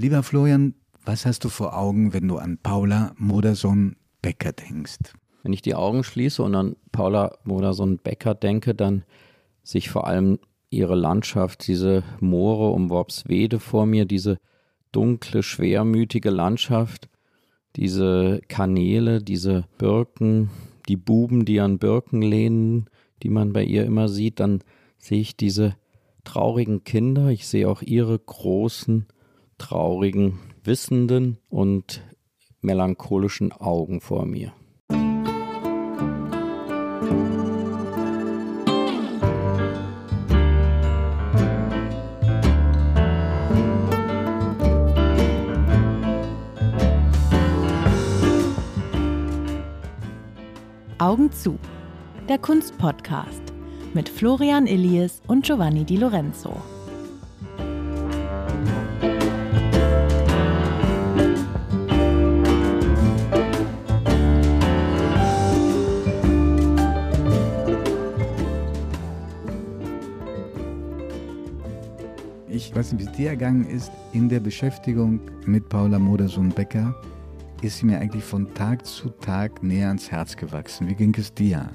Lieber Florian, was hast du vor Augen, wenn du an Paula Modersohn-Becker denkst? Wenn ich die Augen schließe und an Paula Modersohn-Becker denke, dann sich vor allem ihre Landschaft, diese Moore um Worpswede vor mir, diese dunkle, schwermütige Landschaft, diese Kanäle, diese Birken, die Buben, die an Birken lehnen, die man bei ihr immer sieht, dann sehe ich diese traurigen Kinder, ich sehe auch ihre großen, traurigen, wissenden und melancholischen Augen vor mir. Augen zu. Der Kunstpodcast mit Florian Illies und Giovanni Di Lorenzo. Weiß nicht, wie es dir ergangen ist, in der Beschäftigung mit Paula Modersohn-Becker ist sie mir eigentlich von Tag zu Tag näher ans Herz gewachsen. Wie ging es dir?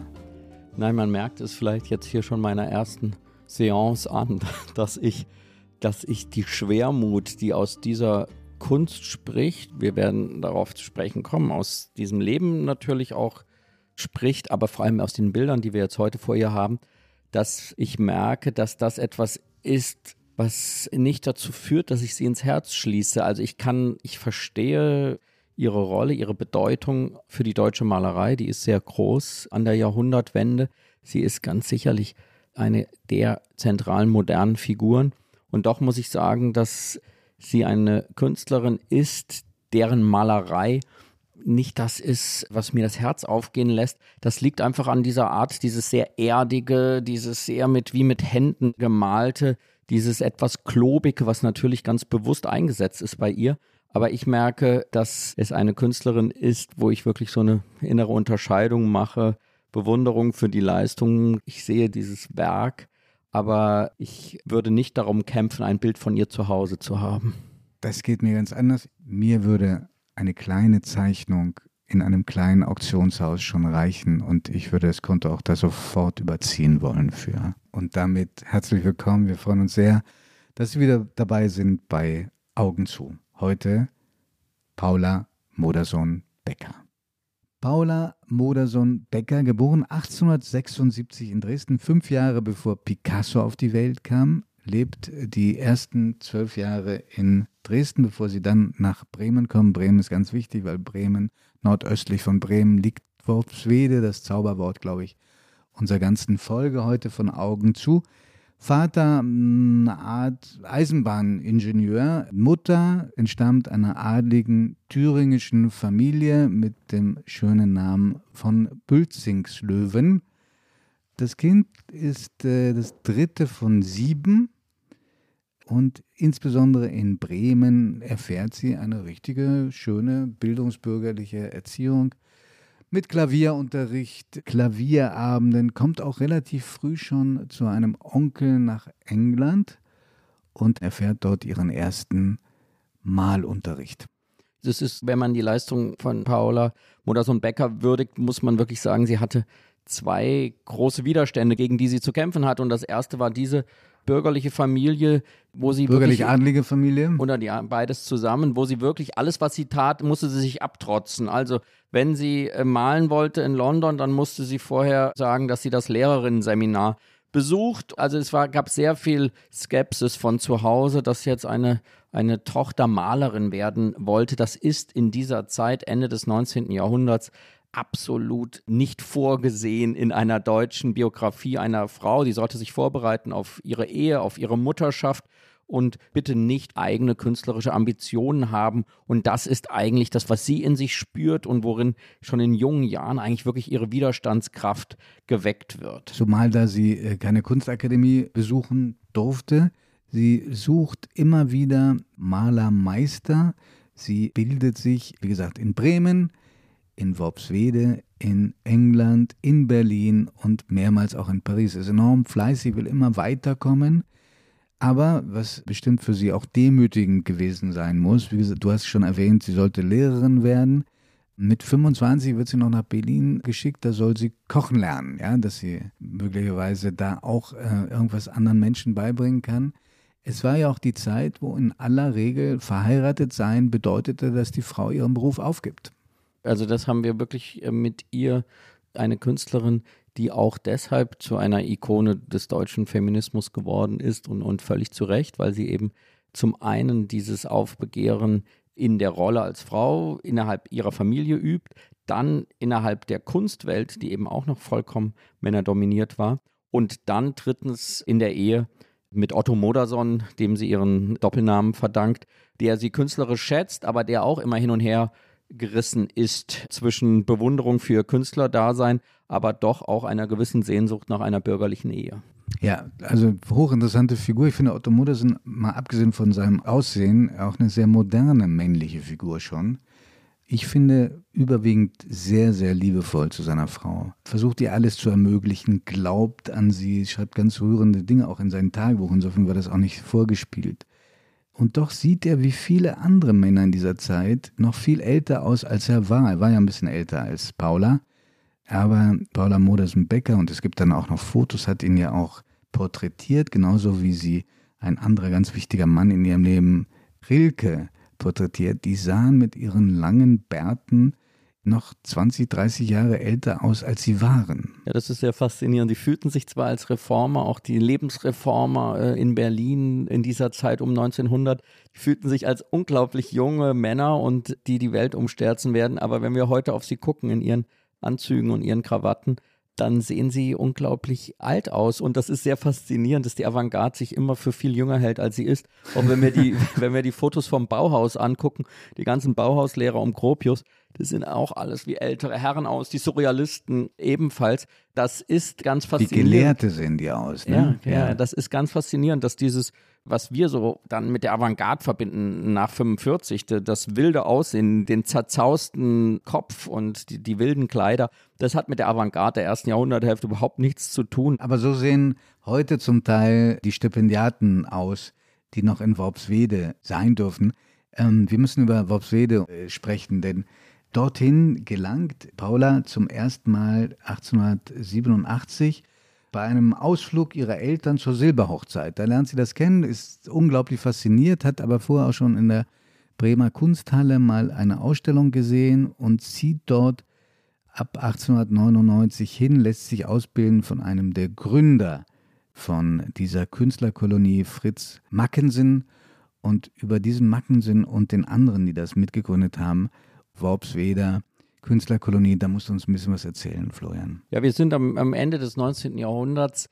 Nein, man merkt es vielleicht jetzt hier schon meiner ersten Seance an, dass ich, dass ich die Schwermut, die aus dieser Kunst spricht, wir werden darauf zu sprechen kommen, aus diesem Leben natürlich auch spricht, aber vor allem aus den Bildern, die wir jetzt heute vor ihr haben, dass ich merke, dass das etwas ist, was nicht dazu führt, dass ich sie ins Herz schließe. Also ich kann, ich verstehe ihre Rolle, ihre Bedeutung für die deutsche Malerei, die ist sehr groß an der Jahrhundertwende. Sie ist ganz sicherlich eine der zentralen modernen Figuren. Und doch muss ich sagen, dass sie eine Künstlerin ist, deren Malerei nicht das ist, was mir das Herz aufgehen lässt. Das liegt einfach an dieser Art, dieses sehr erdige, dieses sehr mit wie mit Händen gemalte, dieses etwas klobige, was natürlich ganz bewusst eingesetzt ist bei ihr. Aber ich merke, dass es eine Künstlerin ist, wo ich wirklich so eine innere Unterscheidung mache, Bewunderung für die Leistung. Ich sehe dieses Werk, aber ich würde nicht darum kämpfen, ein Bild von ihr zu Hause zu haben. Das geht mir ganz anders. Mir würde eine kleine Zeichnung in einem kleinen Auktionshaus schon reichen und ich würde das Konto auch da sofort überziehen wollen für. Und damit herzlich willkommen. Wir freuen uns sehr, dass Sie wieder dabei sind bei Augen zu. Heute Paula Modersohn-Becker. Paula Modersohn-Becker, geboren 1876 in Dresden, fünf Jahre bevor Picasso auf die Welt kam, lebt die ersten zwölf Jahre in Dresden, bevor sie dann nach Bremen kommen. Bremen ist ganz wichtig, weil Bremen, nordöstlich von Bremen, liegt Worpswede, das Zauberwort, glaube ich, unserer ganzen Folge heute von Augen zu. Vater eine Art Eisenbahningenieur, Mutter entstammt einer adligen thüringischen Familie mit dem schönen Namen von Bülzingslöwen. Das Kind ist äh, das dritte von sieben und insbesondere in Bremen erfährt sie eine richtige, schöne, bildungsbürgerliche Erziehung mit Klavierunterricht, Klavierabenden, kommt auch relativ früh schon zu einem Onkel nach England und erfährt dort ihren ersten Malunterricht. Das ist, wenn man die Leistung von Paula Modersohn-Becker würdigt, muss man wirklich sagen, sie hatte zwei große Widerstände, gegen die sie zu kämpfen hat. Und das erste war diese bürgerliche Familie, wo sie bürgerlich-adlige Familie oder die beides zusammen, wo sie wirklich alles, was sie tat, musste sie sich abtrotzen. Also wenn sie äh, malen wollte in London, dann musste sie vorher sagen, dass sie das Lehrerinnenseminar besucht. Also es war, gab sehr viel Skepsis von zu Hause, dass jetzt eine, eine Tochter Malerin werden wollte. Das ist in dieser Zeit, Ende des 19. Jahrhunderts, absolut nicht vorgesehen in einer deutschen Biografie einer Frau. Die sollte sich vorbereiten auf ihre Ehe, auf ihre Mutterschaft und bitte nicht eigene künstlerische Ambitionen haben. Und das ist eigentlich das, was sie in sich spürt und worin schon in jungen Jahren eigentlich wirklich ihre Widerstandskraft geweckt wird. Zumal da sie äh, keine Kunstakademie besuchen durfte. Sie sucht immer wieder Malermeister. Sie bildet sich, wie gesagt, in Bremen, in Worpswede, in England, in Berlin und mehrmals auch in Paris. Ist enorm fleißig, will immer weiterkommen. Aber was bestimmt für sie auch demütigend gewesen sein muss, wie gesagt, du hast schon erwähnt, sie sollte Lehrerin werden. Mit 25 wird sie noch nach Berlin geschickt, da soll sie kochen lernen, ja, dass sie möglicherweise da auch äh, irgendwas anderen Menschen beibringen kann. Es war ja auch die Zeit, wo in aller Regel verheiratet sein bedeutete, dass die Frau ihren Beruf aufgibt. Also das haben wir wirklich äh, mit ihr, eine Künstlerin, die auch deshalb zu einer Ikone des deutschen Feminismus geworden ist und, und völlig zu Recht, weil sie eben zum einen dieses Aufbegehren in der Rolle als Frau innerhalb ihrer Familie übt, dann innerhalb der Kunstwelt, die eben auch noch vollkommen männerdominiert war, und dann drittens in der Ehe mit Otto Modersohn, dem sie ihren Doppelnamen verdankt, der sie künstlerisch schätzt, aber der auch immer hin und her gerissen ist zwischen Bewunderung für Künstlerdasein, aber doch auch einer gewissen Sehnsucht nach einer bürgerlichen Ehe. Ja, also hochinteressante Figur. Ich finde Otto Modersohn, mal abgesehen von seinem Aussehen, auch eine sehr moderne männliche Figur schon. Ich finde überwiegend sehr, sehr liebevoll zu seiner Frau. Versucht ihr alles zu ermöglichen, glaubt an sie, schreibt ganz rührende Dinge auch in sein Tagebuch. Insofern war das auch nicht vorgespielt. Und doch sieht er wie viele andere Männer in dieser Zeit noch viel älter aus, als er war. Er war ja ein bisschen älter als Paula. Aber Paula Modersen-Becker, und es gibt dann auch noch Fotos, hat ihn ja auch porträtiert, genauso wie sie ein anderer ganz wichtiger Mann in ihrem Leben, Rilke, porträtiert. Die sahen mit ihren langen Bärten noch 20, 30 Jahre älter aus, als sie waren. Ja, das ist sehr faszinierend. Die fühlten sich zwar als Reformer, auch die Lebensreformer äh, in Berlin in dieser Zeit um 1900, die fühlten sich als unglaublich junge Männer und die die Welt umsterzen werden. Aber wenn wir heute auf sie gucken in ihren Anzügen und ihren Krawatten, dann sehen sie unglaublich alt aus. Und das ist sehr faszinierend, dass die Avantgarde sich immer für viel jünger hält, als sie ist. Und wenn wir die, wenn wir die Fotos vom Bauhaus angucken, die ganzen Bauhauslehrer um Gropius, das sind auch alles wie ältere Herren aus, die Surrealisten ebenfalls. Das ist ganz faszinierend. Die Gelehrte sehen die aus. Ne? Ja, ja, ja, das ist ganz faszinierend, dass dieses, was wir so dann mit der Avantgarde verbinden nach 45, das wilde Aussehen, den zerzausten Kopf und die, die wilden Kleider, das hat mit der Avantgarde der ersten Jahrhunderthälfte überhaupt nichts zu tun. Aber so sehen heute zum Teil die Stipendiaten aus, die noch in Worpswede sein dürfen. Ähm, wir müssen über Worpswede äh, sprechen, denn Dorthin gelangt Paula zum ersten Mal 1887 bei einem Ausflug ihrer Eltern zur Silberhochzeit. Da lernt sie das kennen, ist unglaublich fasziniert, hat aber vorher auch schon in der Bremer Kunsthalle mal eine Ausstellung gesehen und zieht dort ab 1899 hin, lässt sich ausbilden von einem der Gründer von dieser Künstlerkolonie, Fritz Mackensen. Und über diesen Mackensen und den anderen, die das mitgegründet haben, Worpsweder, Künstlerkolonie, da musst du uns ein bisschen was erzählen, Florian. Ja, wir sind am, am Ende des 19. Jahrhunderts.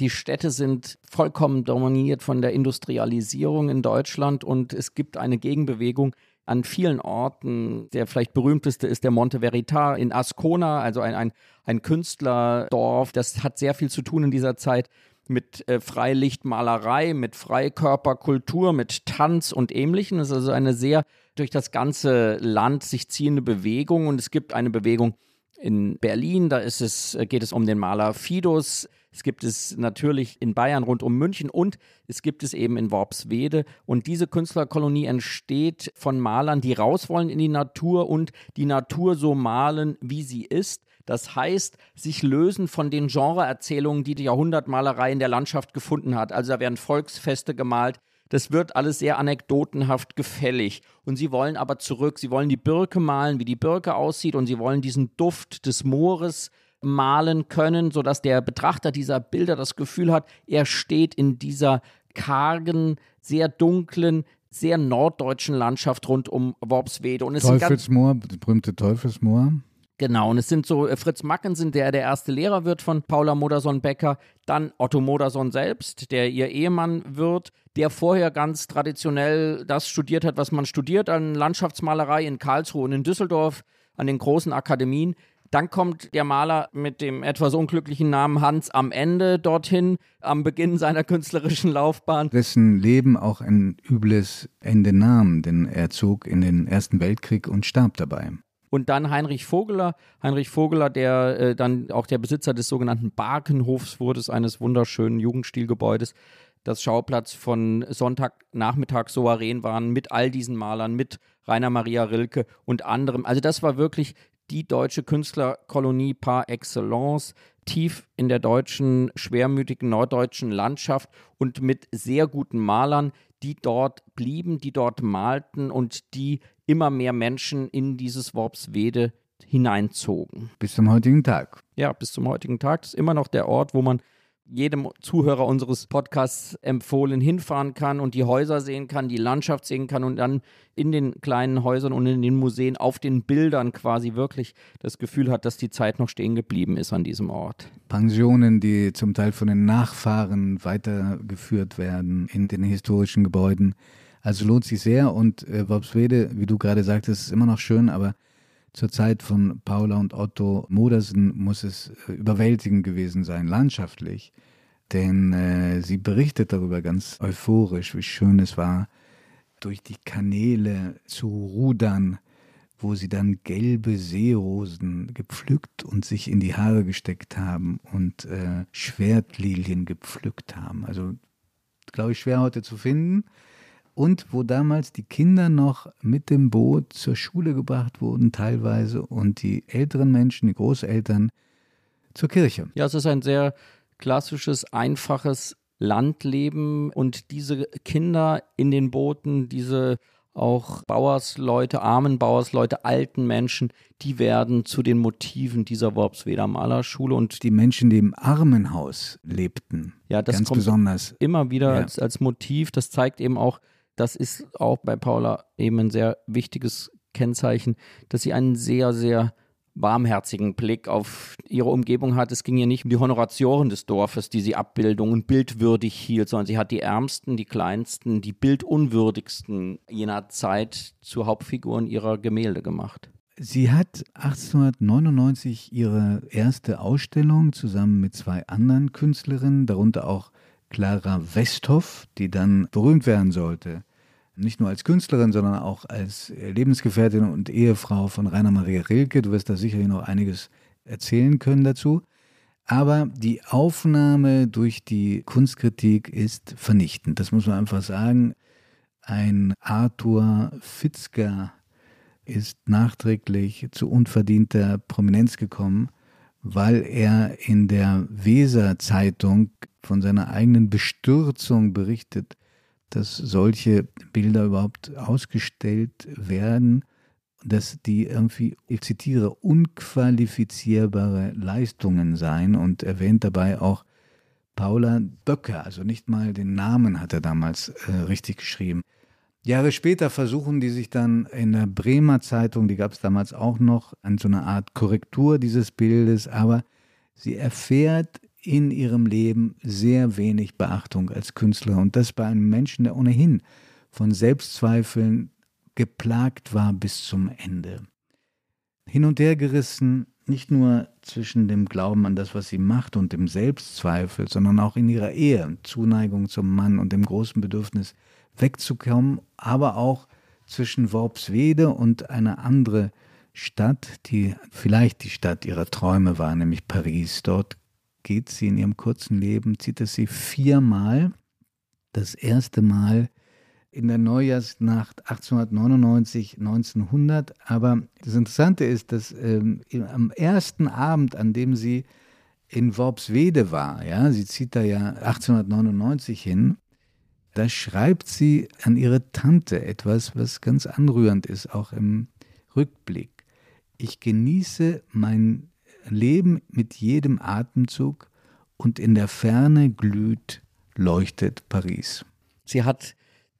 Die Städte sind vollkommen dominiert von der Industrialisierung in Deutschland und es gibt eine Gegenbewegung an vielen Orten. Der vielleicht berühmteste ist der Monte Veritas in Ascona, also ein, ein, ein Künstlerdorf. Das hat sehr viel zu tun in dieser Zeit mit äh, Freilichtmalerei, mit Freikörperkultur, mit Tanz und Ähnlichem. Das ist also eine sehr durch das ganze Land sich ziehende Bewegung und es gibt eine Bewegung in Berlin, da ist es, geht es um den Maler Fidus. Es gibt es natürlich in Bayern rund um München und es gibt es eben in Worpswede. Und diese Künstlerkolonie entsteht von Malern, die raus wollen in die Natur und die Natur so malen, wie sie ist. Das heißt, sich lösen von den Genreerzählungen, die die Jahrhundertmalerei in der Landschaft gefunden hat. Also da werden Volksfeste gemalt, das wird alles sehr anekdotenhaft gefällig. Und sie wollen aber zurück, sie wollen die Birke malen, wie die Birke aussieht, und sie wollen diesen Duft des Moores malen können, sodass der Betrachter dieser Bilder das Gefühl hat, er steht in dieser kargen, sehr dunklen, sehr norddeutschen Landschaft rund um Worpswede. Und es Teufelsmoor, das berühmte Teufelsmoor. Genau, und es sind so äh, Fritz Mackensen, der der erste Lehrer wird von Paula Modersohn-Becker, dann Otto Modersohn selbst, der ihr Ehemann wird, der vorher ganz traditionell das studiert hat, was man studiert an Landschaftsmalerei in Karlsruhe und in Düsseldorf, an den großen Akademien. Dann kommt der Maler mit dem etwas unglücklichen Namen Hans am Ende dorthin, am Beginn seiner künstlerischen Laufbahn. Dessen Leben auch ein übles Ende nahm, denn er zog in den Ersten Weltkrieg und starb dabei und dann Heinrich Vogeler. Heinrich Vogeler, der äh, dann auch der Besitzer des sogenannten Barkenhofs wurde, eines wunderschönen Jugendstilgebäudes das Schauplatz von Sonntagnachmittag souverän waren mit all diesen Malern, mit Rainer Maria Rilke und anderem. Also das war wirklich die deutsche Künstlerkolonie par excellence, tief in der deutschen, schwermütigen norddeutschen Landschaft und mit sehr guten Malern, die dort blieben, die dort malten und die immer mehr Menschen in dieses Worpswede hineinzogen. Bis zum heutigen Tag. Ja, bis zum heutigen Tag. Das ist immer noch der Ort, wo man jedem Zuhörer unseres Podcasts empfohlen hinfahren kann und die Häuser sehen kann, die Landschaft sehen kann und dann in den kleinen Häusern und in den Museen auf den Bildern quasi wirklich das Gefühl hat, dass die Zeit noch stehen geblieben ist an diesem Ort. Pensionen, die zum Teil von den Nachfahren weitergeführt werden in den historischen Gebäuden. Also lohnt sich sehr und äh, Worpswede, wie du gerade sagtest, ist immer noch schön, aber zur Zeit von Paula und Otto Modersen muss es äh, überwältigend gewesen sein, landschaftlich. Denn äh, sie berichtet darüber ganz euphorisch, wie schön es war, durch die Kanäle zu rudern, wo sie dann gelbe Seerosen gepflückt und sich in die Haare gesteckt haben und äh, Schwertlilien gepflückt haben. Also, glaube ich, schwer heute zu finden und wo damals die Kinder noch mit dem Boot zur Schule gebracht wurden teilweise und die älteren Menschen, die Großeltern zur Kirche. Ja, es ist ein sehr klassisches, einfaches Landleben und diese Kinder in den Booten, diese auch Bauersleute, armen Bauersleute, alten Menschen, die werden zu den Motiven dieser Worpsweder Malerschule und die Menschen, die im Armenhaus lebten, ja, das ganz kommt besonders immer wieder ja. als, als Motiv. Das zeigt eben auch das ist auch bei Paula eben ein sehr wichtiges Kennzeichen, dass sie einen sehr, sehr warmherzigen Blick auf ihre Umgebung hat. Es ging ihr nicht um die Honoratioren des Dorfes, die sie Abbildungen bildwürdig hielt, sondern sie hat die ärmsten, die kleinsten, die bildunwürdigsten jener Zeit zu Hauptfiguren ihrer Gemälde gemacht. Sie hat 1899 ihre erste Ausstellung zusammen mit zwei anderen Künstlerinnen, darunter auch Clara Westhoff, die dann berühmt werden sollte. Nicht nur als Künstlerin, sondern auch als Lebensgefährtin und Ehefrau von Rainer Maria Rilke. Du wirst da sicherlich noch einiges erzählen können dazu. Aber die Aufnahme durch die Kunstkritik ist vernichtend. Das muss man einfach sagen. Ein Arthur Fitzger ist nachträglich zu unverdienter Prominenz gekommen, weil er in der Weser Zeitung von seiner eigenen Bestürzung berichtet, dass solche Bilder überhaupt ausgestellt werden, dass die irgendwie, ich zitiere, unqualifizierbare Leistungen seien und erwähnt dabei auch Paula Böcker, also nicht mal den Namen hat er damals äh, richtig geschrieben. Jahre später versuchen die sich dann in der Bremer Zeitung, die gab es damals auch noch, an so eine Art Korrektur dieses Bildes, aber sie erfährt in ihrem Leben sehr wenig Beachtung als Künstler und das bei einem Menschen, der ohnehin von Selbstzweifeln geplagt war bis zum Ende. Hin und her gerissen, nicht nur zwischen dem Glauben an das, was sie macht und dem Selbstzweifel, sondern auch in ihrer Ehe, Zuneigung zum Mann und dem großen Bedürfnis wegzukommen, aber auch zwischen Worpswede und einer andere Stadt, die vielleicht die Stadt ihrer Träume war, nämlich Paris. Dort geht sie in ihrem kurzen Leben, zieht es sie viermal. Das erste Mal in der Neujahrsnacht 1899, 1900. Aber das Interessante ist, dass ähm, am ersten Abend, an dem sie in Worpswede war, ja, sie zieht da ja 1899 hin, da schreibt sie an ihre Tante etwas, was ganz anrührend ist, auch im Rückblick. Ich genieße mein Leben mit jedem Atemzug und in der Ferne glüht, leuchtet Paris. Sie hat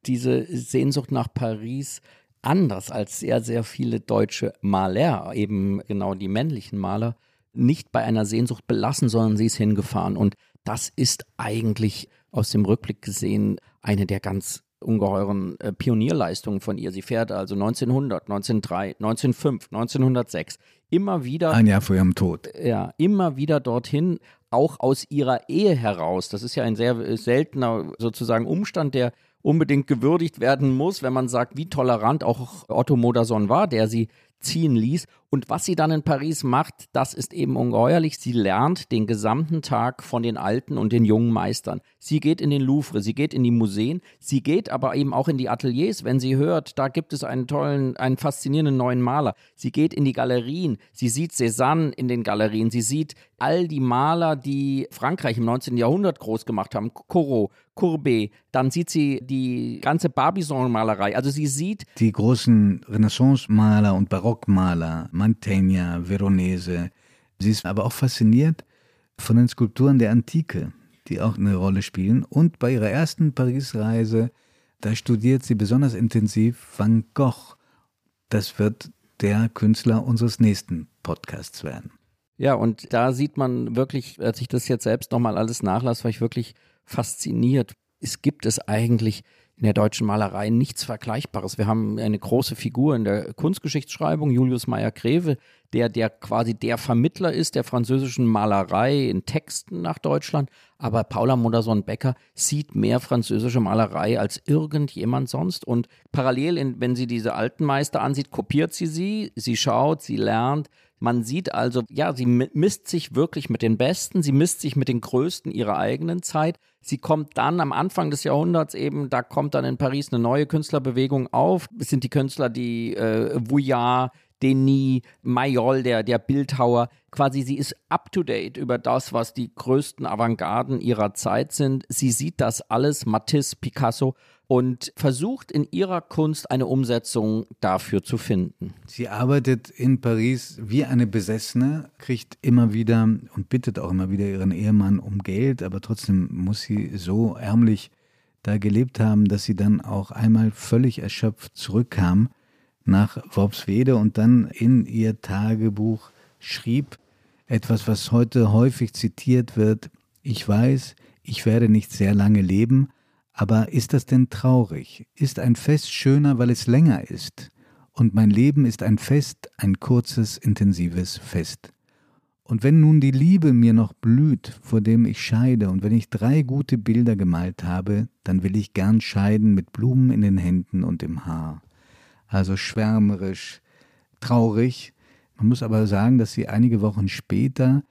diese Sehnsucht nach Paris anders als sehr, sehr viele deutsche Maler, eben genau die männlichen Maler, nicht bei einer Sehnsucht belassen, sondern sie ist hingefahren. Und das ist eigentlich aus dem Rückblick gesehen eine der ganz ungeheuren äh, Pionierleistungen von ihr. Sie fährt also 1900, 1903, 1905, 1906 immer wieder. Ein Jahr vor ihrem Tod. Ja, immer wieder dorthin, auch aus ihrer Ehe heraus. Das ist ja ein sehr seltener sozusagen Umstand, der unbedingt gewürdigt werden muss, wenn man sagt, wie tolerant auch Otto Modersohn war, der sie ziehen ließ. Und was sie dann in Paris macht, das ist eben ungeheuerlich. Sie lernt den gesamten Tag von den alten und den jungen Meistern. Sie geht in den Louvre, sie geht in die Museen, sie geht aber eben auch in die Ateliers, wenn sie hört, da gibt es einen tollen, einen faszinierenden neuen Maler. Sie geht in die Galerien, sie sieht Cézanne in den Galerien, sie sieht all die Maler, die Frankreich im 19. Jahrhundert groß gemacht haben, Corot, Courbet, dann sieht sie die ganze Barbizon-Malerei. Also sie sieht die großen Renaissance-Maler und Barockmaler, Mantegna, Veronese. Sie ist aber auch fasziniert von den Skulpturen der Antike, die auch eine Rolle spielen. Und bei ihrer ersten Paris-Reise, da studiert sie besonders intensiv Van Gogh. Das wird der Künstler unseres nächsten Podcasts werden. Ja, und da sieht man wirklich, als ich das jetzt selbst nochmal alles nachlasse, war ich wirklich fasziniert. Es gibt es eigentlich in der deutschen Malerei nichts Vergleichbares. Wir haben eine große Figur in der Kunstgeschichtsschreibung, Julius Meyer-Greve, der, der quasi der Vermittler ist der französischen Malerei in Texten nach Deutschland. Aber Paula Modersohn-Becker sieht mehr französische Malerei als irgendjemand sonst. Und parallel, in, wenn sie diese alten Meister ansieht, kopiert sie sie, sie schaut, sie lernt, man sieht also, ja, sie misst sich wirklich mit den Besten, sie misst sich mit den Größten ihrer eigenen Zeit. Sie kommt dann am Anfang des Jahrhunderts eben, da kommt dann in Paris eine neue Künstlerbewegung auf. Es sind die Künstler, die äh, Vuillard, Denis, Mayol, der, der Bildhauer. Quasi, sie ist up to date über das, was die größten Avantgarden ihrer Zeit sind. Sie sieht das alles, Matisse, Picasso und versucht in ihrer Kunst eine Umsetzung dafür zu finden. Sie arbeitet in Paris wie eine Besessene, kriegt immer wieder und bittet auch immer wieder ihren Ehemann um Geld, aber trotzdem muss sie so ärmlich da gelebt haben, dass sie dann auch einmal völlig erschöpft zurückkam nach Worpswede und dann in ihr Tagebuch schrieb etwas, was heute häufig zitiert wird. Ich weiß, ich werde nicht sehr lange leben, aber ist das denn traurig? Ist ein Fest schöner, weil es länger ist? Und mein Leben ist ein Fest, ein kurzes, intensives Fest. Und wenn nun die Liebe mir noch blüht, vor dem ich scheide, und wenn ich drei gute Bilder gemalt habe, dann will ich gern scheiden mit Blumen in den Händen und im Haar. Also schwärmerisch, traurig. Man muss aber sagen, dass sie einige Wochen später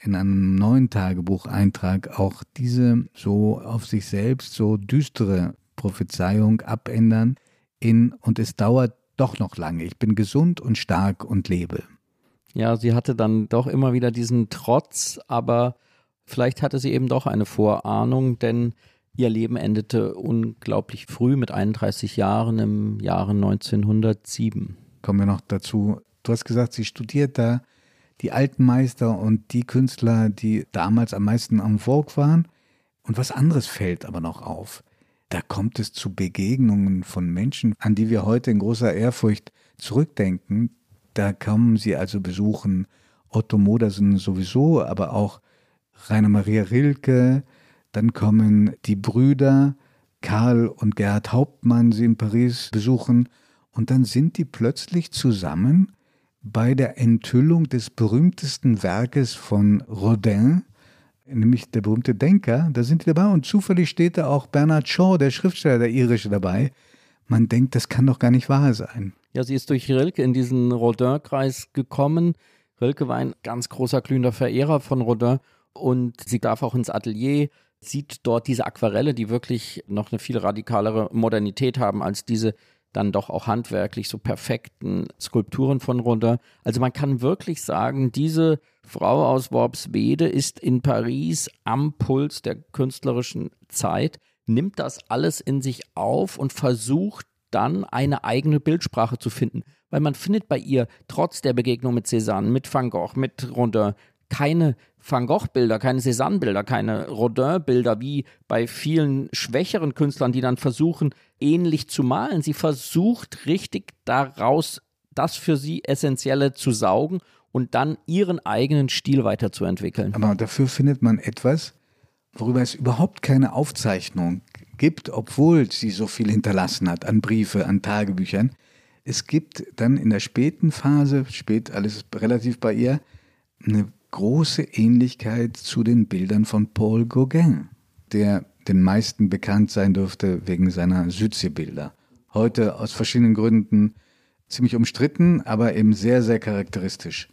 in einem neuen Tagebucheintrag auch diese so auf sich selbst so düstere Prophezeiung abändern in und es dauert doch noch lange. Ich bin gesund und stark und lebe. Ja, sie hatte dann doch immer wieder diesen Trotz, aber vielleicht hatte sie eben doch eine Vorahnung, denn ihr Leben endete unglaublich früh mit 31 Jahren im Jahre 1907. Kommen wir noch dazu. Du hast gesagt, sie studiert da die alten Meister und die Künstler, die damals am meisten am Vogue waren. Und was anderes fällt aber noch auf. Da kommt es zu Begegnungen von Menschen, an die wir heute in großer Ehrfurcht zurückdenken. Da kommen sie also besuchen Otto Modersen sowieso, aber auch Rainer Maria Rilke. Dann kommen die Brüder Karl und Gerhard Hauptmann sie in Paris besuchen. Und dann sind die plötzlich zusammen bei der Enthüllung des berühmtesten Werkes von Rodin, nämlich der berühmte Denker, da sind die dabei und zufällig steht da auch Bernard Shaw, der Schriftsteller, der irische, dabei. Man denkt, das kann doch gar nicht wahr sein. Ja, sie ist durch Rilke in diesen Rodin-Kreis gekommen. Rilke war ein ganz großer, glühender Verehrer von Rodin und sie darf auch ins Atelier, sieht dort diese Aquarelle, die wirklich noch eine viel radikalere Modernität haben als diese dann doch auch handwerklich so perfekten Skulpturen von Rodin. Also man kann wirklich sagen, diese Frau aus Worpswede ist in Paris am Puls der künstlerischen Zeit, nimmt das alles in sich auf und versucht dann eine eigene Bildsprache zu finden. Weil man findet bei ihr trotz der Begegnung mit Cézanne, mit Van Gogh, mit Rodin keine Van Gogh-Bilder, keine Cézanne-Bilder, keine Rodin-Bilder wie bei vielen schwächeren Künstlern, die dann versuchen, ähnlich zu malen. Sie versucht richtig daraus das für sie Essentielle zu saugen und dann ihren eigenen Stil weiterzuentwickeln. Aber dafür findet man etwas, worüber es überhaupt keine Aufzeichnung gibt, obwohl sie so viel hinterlassen hat an Briefe, an Tagebüchern. Es gibt dann in der späten Phase, spät alles relativ bei ihr, eine große Ähnlichkeit zu den Bildern von Paul Gauguin, der den meisten bekannt sein dürfte wegen seiner Südseebilder. Heute aus verschiedenen Gründen ziemlich umstritten, aber eben sehr, sehr charakteristisch.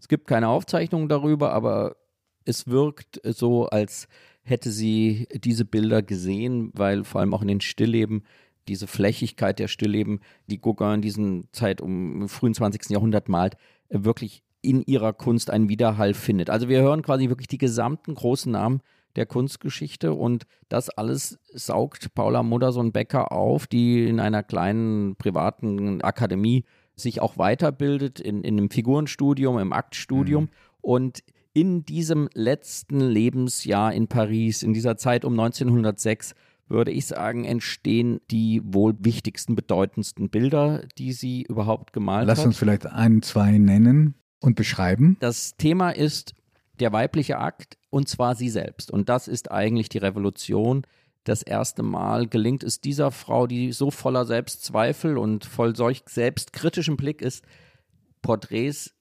Es gibt keine Aufzeichnungen darüber, aber es wirkt so, als hätte sie diese Bilder gesehen, weil vor allem auch in den Stillleben diese Flächigkeit der Stillleben, die Gauguin in diesen Zeit um frühen 20. Jahrhundert malt, wirklich in ihrer Kunst einen Widerhall findet. Also wir hören quasi wirklich die gesamten großen Namen der Kunstgeschichte und das alles saugt Paula Modersohn-Becker auf, die in einer kleinen privaten Akademie sich auch weiterbildet, in, in einem Figurenstudium, im Aktstudium mhm. und in diesem letzten Lebensjahr in Paris, in dieser Zeit um 1906, würde ich sagen, entstehen die wohl wichtigsten, bedeutendsten Bilder, die sie überhaupt gemalt Lass hat. Lass uns vielleicht ein, zwei nennen und beschreiben. Das Thema ist der weibliche Akt und zwar sie selbst. Und das ist eigentlich die Revolution. Das erste Mal gelingt es dieser Frau, die so voller Selbstzweifel und voll solch selbstkritischem Blick ist, Porträts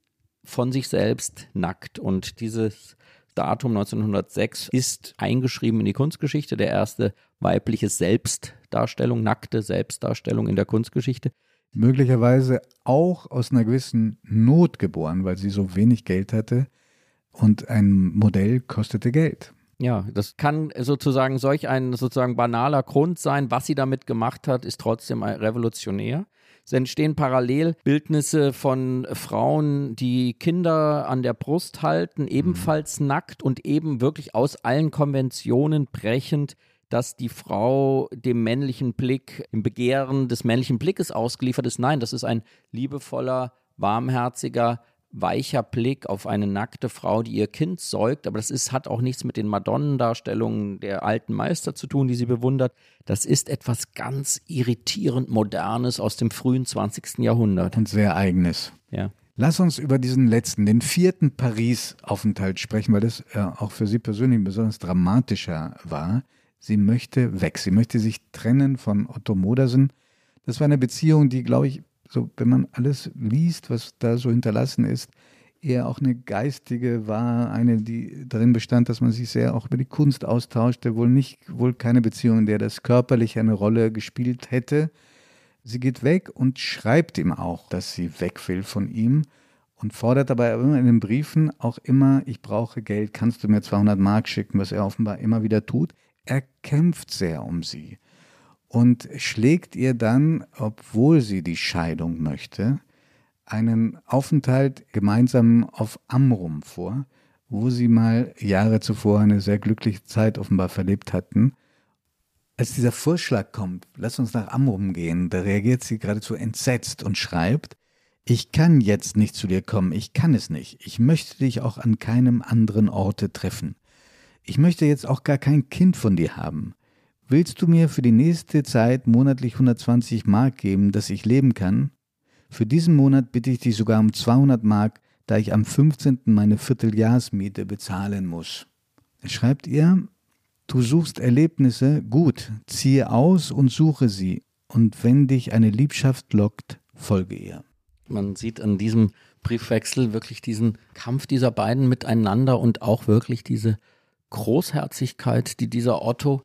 von sich selbst nackt. Und dieses Datum 1906 ist eingeschrieben in die Kunstgeschichte, der erste weibliche Selbstdarstellung, nackte Selbstdarstellung in der Kunstgeschichte. Möglicherweise auch aus einer gewissen Not geboren, weil sie so wenig Geld hatte und ein Modell kostete Geld. Ja, das kann sozusagen solch ein sozusagen banaler Grund sein. Was sie damit gemacht hat, ist trotzdem revolutionär. Es entstehen Parallelbildnisse von Frauen, die Kinder an der Brust halten, ebenfalls mhm. nackt und eben wirklich aus allen Konventionen brechend dass die Frau dem männlichen Blick, im Begehren des männlichen Blickes ausgeliefert ist. Nein, das ist ein liebevoller, warmherziger, weicher Blick auf eine nackte Frau, die ihr Kind säugt. Aber das ist, hat auch nichts mit den Madonnendarstellungen der alten Meister zu tun, die sie bewundert. Das ist etwas ganz irritierend Modernes aus dem frühen 20. Jahrhundert. Und sehr eigenes. Ja. Lass uns über diesen letzten, den vierten Paris-Aufenthalt sprechen, weil das äh, auch für Sie persönlich besonders dramatischer war. Sie möchte weg. Sie möchte sich trennen von Otto Modersen. Das war eine Beziehung, die, glaube ich, so, wenn man alles liest, was da so hinterlassen ist, eher auch eine geistige war, eine, die darin bestand, dass man sich sehr auch über die Kunst austauschte, wohl nicht, wohl keine Beziehung, in der das körperlich eine Rolle gespielt hätte. Sie geht weg und schreibt ihm auch, dass sie weg will von ihm und fordert dabei immer in den Briefen auch immer, ich brauche Geld, kannst du mir 200 Mark schicken, was er offenbar immer wieder tut. Er kämpft sehr um sie und schlägt ihr dann, obwohl sie die Scheidung möchte, einen Aufenthalt gemeinsam auf Amrum vor, wo sie mal Jahre zuvor eine sehr glückliche Zeit offenbar verlebt hatten. Als dieser Vorschlag kommt, lass uns nach Amrum gehen, da reagiert sie geradezu entsetzt und schreibt, ich kann jetzt nicht zu dir kommen, ich kann es nicht, ich möchte dich auch an keinem anderen Orte treffen. Ich möchte jetzt auch gar kein Kind von dir haben. Willst du mir für die nächste Zeit monatlich 120 Mark geben, dass ich leben kann? Für diesen Monat bitte ich dich sogar um 200 Mark, da ich am 15. meine Vierteljahrsmiete bezahlen muss. Schreibt ihr, du suchst Erlebnisse, gut, ziehe aus und suche sie, und wenn dich eine Liebschaft lockt, folge ihr. Man sieht an diesem Briefwechsel wirklich diesen Kampf dieser beiden miteinander und auch wirklich diese Großherzigkeit, die dieser Otto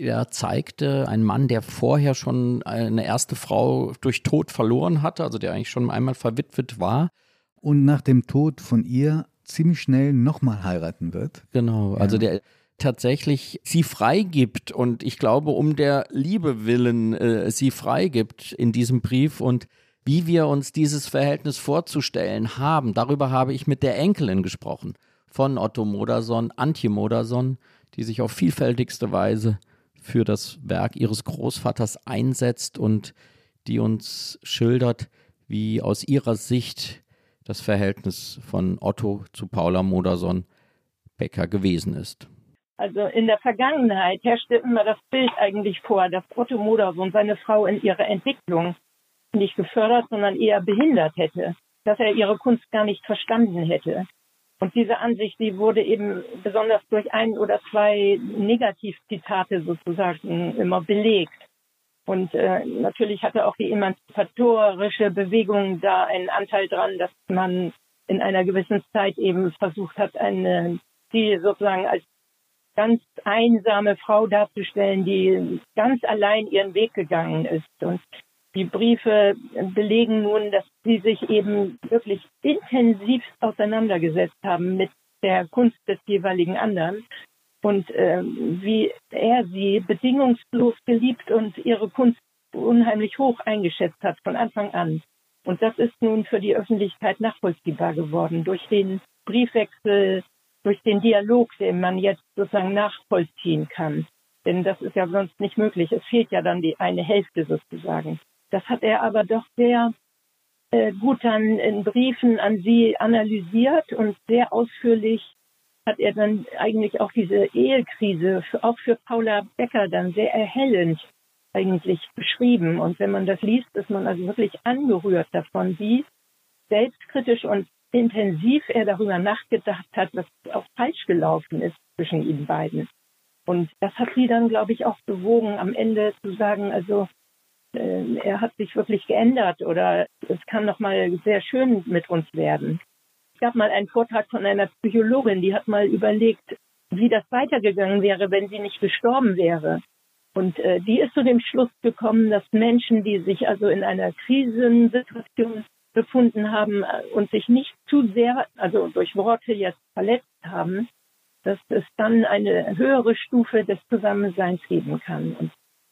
ja, zeigte, ein Mann, der vorher schon eine erste Frau durch Tod verloren hatte, also der eigentlich schon einmal verwitwet war. Und nach dem Tod von ihr ziemlich schnell nochmal heiraten wird. Genau, ja. also der tatsächlich sie freigibt und ich glaube, um der Liebe willen äh, sie freigibt in diesem Brief und wie wir uns dieses Verhältnis vorzustellen haben, darüber habe ich mit der Enkelin gesprochen von Otto Modersohn, Antje Modersohn, die sich auf vielfältigste Weise für das Werk ihres Großvaters einsetzt und die uns schildert, wie aus ihrer Sicht das Verhältnis von Otto zu Paula Modersohn Becker gewesen ist. Also in der Vergangenheit herrschte immer das Bild eigentlich vor, dass Otto Modersohn seine Frau in ihrer Entwicklung nicht gefördert, sondern eher behindert hätte, dass er ihre Kunst gar nicht verstanden hätte. Und diese Ansicht, die wurde eben besonders durch ein oder zwei Negativzitate sozusagen immer belegt. Und äh, natürlich hatte auch die emanzipatorische Bewegung da einen Anteil dran, dass man in einer gewissen Zeit eben versucht hat, eine, die sozusagen als ganz einsame Frau darzustellen, die ganz allein ihren Weg gegangen ist. Und Die Briefe belegen nun, dass sie sich eben wirklich intensiv auseinandergesetzt haben mit der Kunst des jeweiligen anderen und äh, wie er sie bedingungslos geliebt und ihre Kunst unheimlich hoch eingeschätzt hat von Anfang an. Und das ist nun für die Öffentlichkeit nachvollziehbar geworden durch den Briefwechsel, durch den Dialog, den man jetzt sozusagen nachvollziehen kann. Denn das ist ja sonst nicht möglich. Es fehlt ja dann die eine Hälfte sozusagen. Das hat er aber doch sehr äh, gut dann in Briefen an sie analysiert und sehr ausführlich hat er dann eigentlich auch diese Ehekrise auch für Paula Becker dann sehr erhellend eigentlich beschrieben. Und wenn man das liest, ist man also wirklich angerührt davon, wie selbstkritisch und intensiv er darüber nachgedacht hat, was auch falsch gelaufen ist zwischen ihnen beiden. Und das hat sie dann, glaube ich, auch bewogen, am Ende zu sagen, also er hat sich wirklich geändert oder es kann noch mal sehr schön mit uns werden. Es gab mal einen Vortrag von einer Psychologin, die hat mal überlegt, wie das weitergegangen wäre, wenn sie nicht gestorben wäre. Und äh, die ist zu dem Schluss gekommen, dass Menschen, die sich also in einer Krisensituation befunden haben äh, und sich nicht zu sehr, also durch Worte jetzt verletzt haben, dass es dann eine höhere Stufe des Zusammenseins geben kann. Und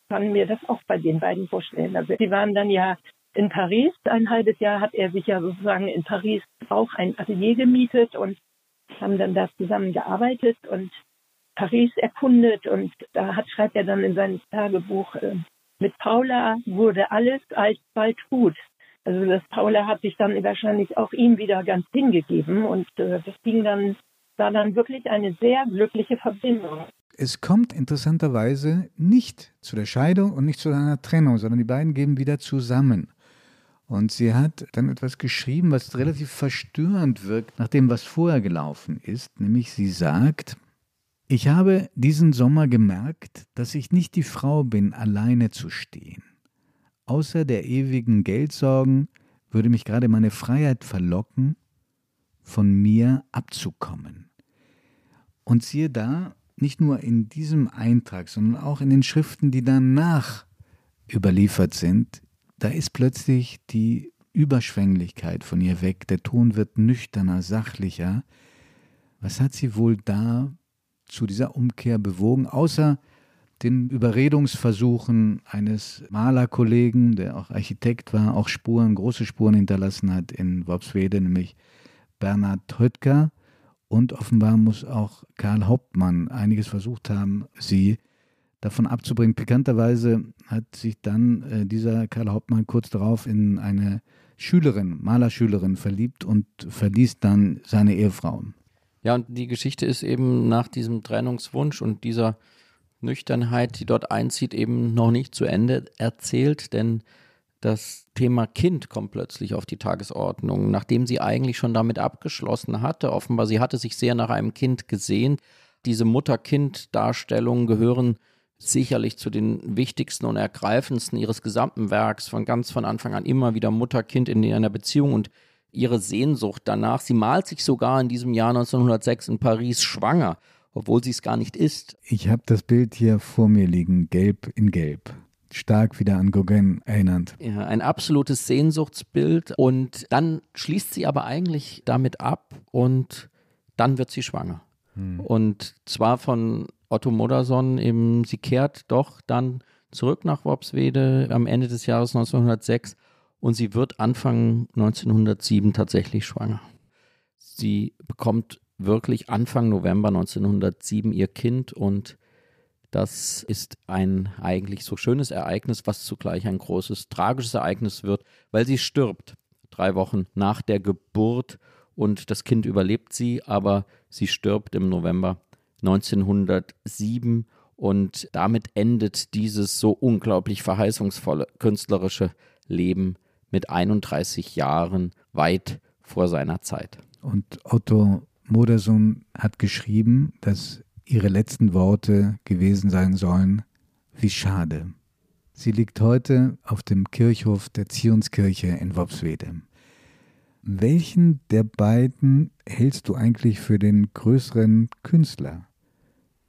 kann mir das auch bei den beiden vorstellen. Also sie waren dann ja in Paris, ein halbes Jahr hat er sich ja sozusagen in Paris auch ein Atelier gemietet und haben dann da zusammen gearbeitet und Paris erkundet und da hat, schreibt er dann in seinem Tagebuch, äh, mit Paula wurde alles alsbald gut. Also das Paula hat sich dann wahrscheinlich auch ihm wieder ganz hingegeben und äh, das ging dann war dann wirklich eine sehr glückliche Verbindung. Es kommt interessanterweise nicht zu der Scheidung und nicht zu einer Trennung, sondern die beiden gehen wieder zusammen. Und sie hat dann etwas geschrieben, was relativ verstörend wirkt, nach dem, was vorher gelaufen ist. Nämlich sie sagt, ich habe diesen Sommer gemerkt, dass ich nicht die Frau bin, alleine zu stehen. Außer der ewigen Geldsorgen würde mich gerade meine Freiheit verlocken, von mir abzukommen. Und siehe da, nicht nur in diesem Eintrag, sondern auch in den Schriften, die danach überliefert sind, da ist plötzlich die Überschwänglichkeit von ihr weg, der Ton wird nüchterner, sachlicher. Was hat sie wohl da zu dieser Umkehr bewogen, außer den Überredungsversuchen eines Malerkollegen, der auch Architekt war, auch Spuren, große Spuren hinterlassen hat in Worpswede, nämlich Bernhard Höttger, und offenbar muss auch Karl Hauptmann einiges versucht haben, sie davon abzubringen. Pikanterweise hat sich dann äh, dieser Karl Hauptmann kurz darauf in eine Schülerin, Malerschülerin verliebt und verließ dann seine Ehefrau. Ja, und die Geschichte ist eben nach diesem Trennungswunsch und dieser Nüchternheit, die dort einzieht, eben noch nicht zu Ende erzählt, denn das Thema Kind kommt plötzlich auf die Tagesordnung, nachdem sie eigentlich schon damit abgeschlossen hatte. Offenbar, sie hatte sich sehr nach einem Kind gesehnt. Diese Mutter-Kind-Darstellungen gehören sicherlich zu den wichtigsten und ergreifendsten ihres gesamten Werks, von ganz von Anfang an immer wieder Mutter-Kind in einer Beziehung und ihre Sehnsucht danach. Sie malt sich sogar in diesem Jahr 1906 in Paris schwanger, obwohl sie es gar nicht ist. Ich habe das Bild hier vor mir liegen, gelb in gelb stark wieder an Gauguin erinnernd. Ja, ein absolutes Sehnsuchtsbild und dann schließt sie aber eigentlich damit ab und dann wird sie schwanger. Hm. Und zwar von Otto Modersohn eben, sie kehrt doch dann zurück nach Worpswede am Ende des Jahres 1906 und sie wird Anfang 1907 tatsächlich schwanger. Sie bekommt wirklich Anfang November 1907 ihr Kind und das ist ein eigentlich so schönes Ereignis, was zugleich ein großes tragisches Ereignis wird, weil sie stirbt. Drei Wochen nach der Geburt und das Kind überlebt sie, aber sie stirbt im November 1907 und damit endet dieses so unglaublich verheißungsvolle künstlerische Leben mit 31 Jahren weit vor seiner Zeit. Und Otto Modersohn hat geschrieben, dass ihre letzten Worte gewesen sein sollen, wie schade. Sie liegt heute auf dem Kirchhof der Zionskirche in Worpswede. Welchen der beiden hältst du eigentlich für den größeren Künstler?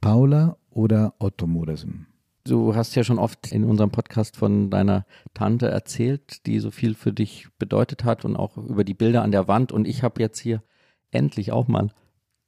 Paula oder Otto Modersen? Du hast ja schon oft in unserem Podcast von deiner Tante erzählt, die so viel für dich bedeutet hat und auch über die Bilder an der Wand. Und ich habe jetzt hier endlich auch mal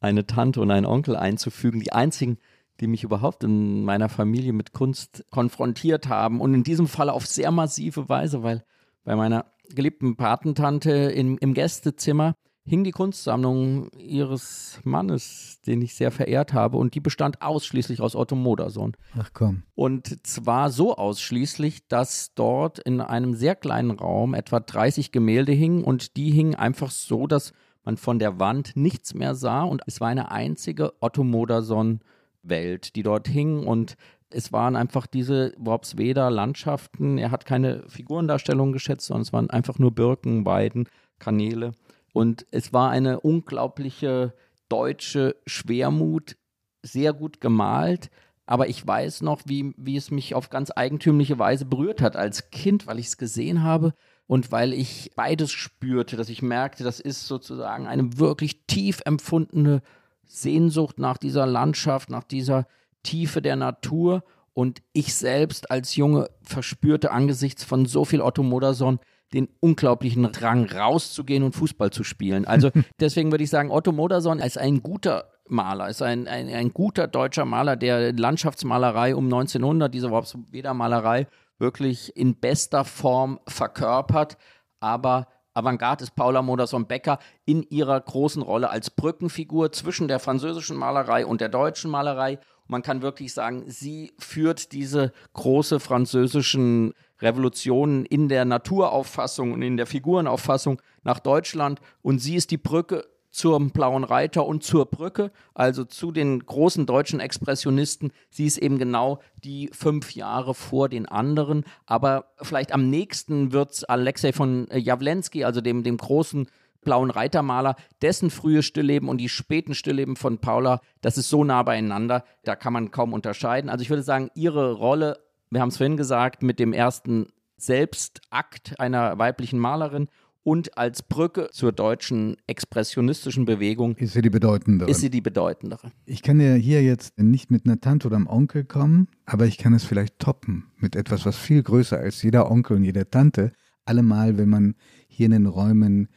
eine Tante und einen Onkel einzufügen. Die einzigen, die mich überhaupt in meiner Familie mit Kunst konfrontiert haben. Und in diesem Fall auf sehr massive Weise, weil bei meiner geliebten Patentante in, im Gästezimmer hing die Kunstsammlung ihres Mannes, den ich sehr verehrt habe, und die bestand ausschließlich aus Otto Modersohn. Ach komm. Und zwar so ausschließlich, dass dort in einem sehr kleinen Raum etwa 30 Gemälde hingen und die hingen einfach so, dass man von der Wand nichts mehr sah und es war eine einzige Otto Modersohn Welt, die dort hing und es waren einfach diese Worpsweder Landschaften. Er hat keine Figurendarstellung geschätzt, sondern es waren einfach nur Birken, Weiden, Kanäle. Und es war eine unglaubliche deutsche Schwermut, sehr gut gemalt. Aber ich weiß noch, wie, wie es mich auf ganz eigentümliche Weise berührt hat als Kind, weil ich es gesehen habe und weil ich beides spürte, dass ich merkte, das ist sozusagen eine wirklich tief empfundene Sehnsucht nach dieser Landschaft, nach dieser Tiefe der Natur. Und ich selbst als Junge verspürte angesichts von so viel Otto Modersohn den unglaublichen Drang, rauszugehen und Fußball zu spielen. Also deswegen würde ich sagen, Otto Modersohn ist ein guter Maler, ist ein, ein, ein guter deutscher Maler, der Landschaftsmalerei um 1900, diese Weder-Malerei, wirklich in bester Form verkörpert. Aber Avantgarde ist Paula Modersohn-Becker in ihrer großen Rolle als Brückenfigur zwischen der französischen Malerei und der deutschen Malerei. man kann wirklich sagen, sie führt diese große französischen Revolutionen in der Naturauffassung und in der Figurenauffassung nach Deutschland und sie ist die Brücke zum Blauen Reiter und zur Brücke, also zu den großen deutschen Expressionisten. Sie ist eben genau die fünf Jahre vor den anderen. Aber vielleicht am nächsten wird Alexei von Jawlensky, also dem, dem großen Blauen Reitermaler, dessen frühe Stillleben und die späten Stillleben von Paula, das ist so nah beieinander, da kann man kaum unterscheiden. Also ich würde sagen, ihre Rolle, wir haben es vorhin gesagt, mit dem ersten Selbstakt einer weiblichen Malerin und als Brücke zur deutschen expressionistischen Bewegung ist sie die bedeutendere. Ist sie die bedeutendere. Ich kann ja hier jetzt nicht mit einer Tante oder einem Onkel kommen, aber ich kann es vielleicht toppen mit etwas, was viel größer als jeder Onkel und jede Tante. Allemal, wenn man hier in den Räumen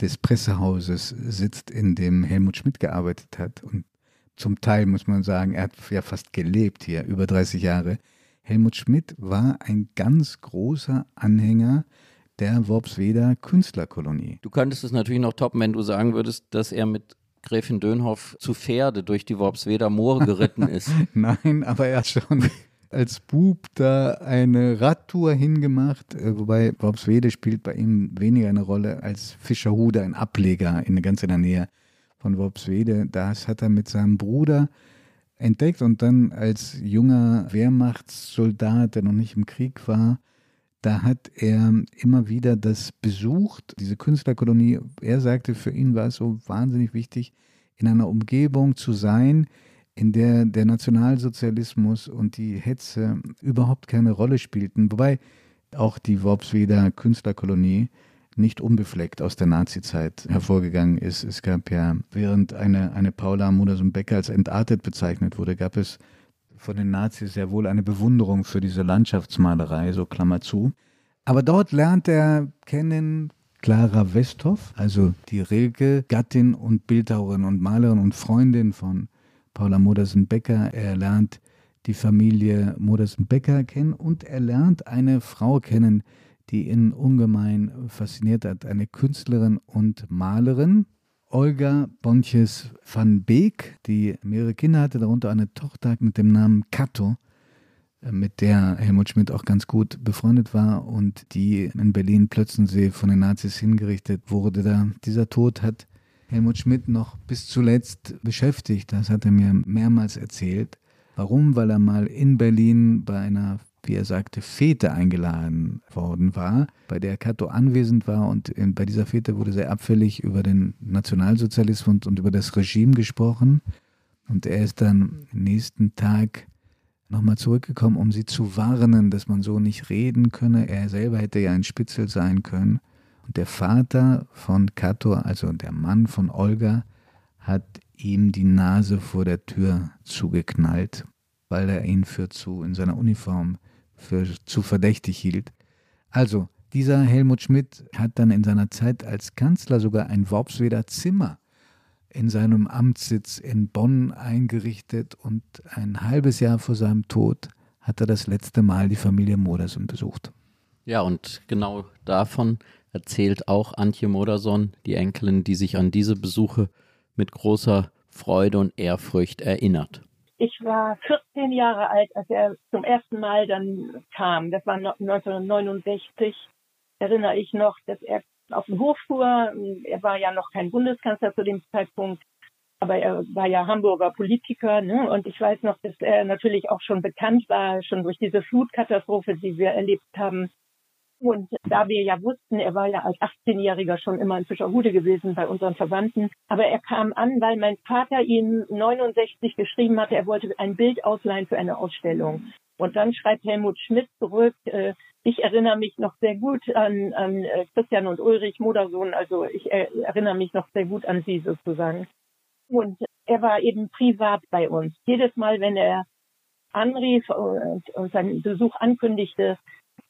des Pressehauses sitzt, in dem Helmut Schmidt gearbeitet hat. Und zum Teil muss man sagen, er hat ja fast gelebt hier, über 30 Jahre. Helmut Schmidt war ein ganz großer Anhänger der Worpsweder Künstlerkolonie. Du könntest es natürlich noch toppen, wenn du sagen würdest, dass er mit Gräfin Dönhoff zu Pferde durch die Worpsweder Moore geritten ist. Nein, aber er hat schon als Bub da eine Radtour hingemacht, äh, wobei Worpswede spielt bei ihm weniger eine Rolle als Fischerhude, ein Ableger in ganz in der Nähe von Worpswede. Das hat er mit seinem Bruder entdeckt und dann als junger Wehrmachtssoldat, der noch nicht im Krieg war, da hat er immer wieder das besucht, diese Künstlerkolonie. Er sagte, für ihn war es so wahnsinnig wichtig, in einer Umgebung zu sein, in der der Nationalsozialismus und die Hetze überhaupt keine Rolle spielten. Wobei auch die Worpsweder Künstlerkolonie nicht unbefleckt aus der Nazizeit hervorgegangen ist. Es gab ja, während eine, eine Paula Modersohn-Becker als entartet bezeichnet wurde, gab es von den Nazis sehr wohl eine Bewunderung für diese Landschaftsmalerei, so Klammer zu. Aber dort lernt er kennen Clara Westhoff, also die Rilke, Gattin und Bildhauerin und Malerin und Freundin von Paula Modersen-Becker. Er lernt die Familie Modersen-Becker kennen und er lernt eine Frau kennen, die ihn ungemein fasziniert hat, eine Künstlerin und Malerin, Olga Bontjes van Beek, die mehrere Kinder hatte, darunter eine Tochter mit dem Namen Kato, äh, mit der Helmut Schmidt auch ganz gut befreundet war und die in Berlin Plötzensee von den Nazis hingerichtet wurde. Da dieser Tod hat Helmut Schmidt noch bis zuletzt beschäftigt. Das hat er mir mehrmals erzählt. Warum? Weil er mal in Berlin bei einer wie er sagte, Fete eingeladen worden war, bei der Cato anwesend war und bei dieser Fete wurde sehr abfällig über den Nationalsozialismus und über das Regime gesprochen. Und er ist dann nächsten Tag nochmal zurückgekommen, um sie zu warnen, dass man so nicht reden könne. Er selber hätte ja ein Spitzel sein können. Und der Vater von Cato, also der Mann von Olga, hat ihm die Nase vor der Tür zugeknallt weil er ihn für zu in seiner Uniform für zu verdächtig hielt. Also, dieser Helmut Schmidt hat dann in seiner Zeit als Kanzler sogar ein Worpsweder Zimmer in seinem Amtssitz in Bonn eingerichtet und ein halbes Jahr vor seinem Tod hat er das letzte Mal die Familie Modersohn besucht. Ja, und genau davon erzählt auch Antje Modersohn, die Enkelin, die sich an diese Besuche mit großer Freude und Ehrfurcht erinnert. Ich war 14 Jahre alt, als er zum ersten Mal dann kam. Das war 1969. Erinnere ich noch, dass er auf den Hof fuhr. Er war ja noch kein Bundeskanzler zu dem Zeitpunkt, aber er war ja Hamburger Politiker. Ne? Und ich weiß noch, dass er natürlich auch schon bekannt war, schon durch diese Flutkatastrophe, die wir erlebt haben. Und da wir ja wussten, er war ja als 18-Jähriger schon immer in Fischerhude gewesen bei unseren Verwandten. Aber er kam an, weil mein Vater ihm 69 geschrieben hatte, er wollte ein Bild ausleihen für eine Ausstellung. Und dann schreibt Helmut Schmidt zurück, äh, ich erinnere mich noch sehr gut an, an äh, Christian und Ulrich Modersohn, also ich äh, erinnere mich noch sehr gut an sie sozusagen. Und er war eben privat bei uns. Jedes Mal, wenn er anrief und, und seinen Besuch ankündigte,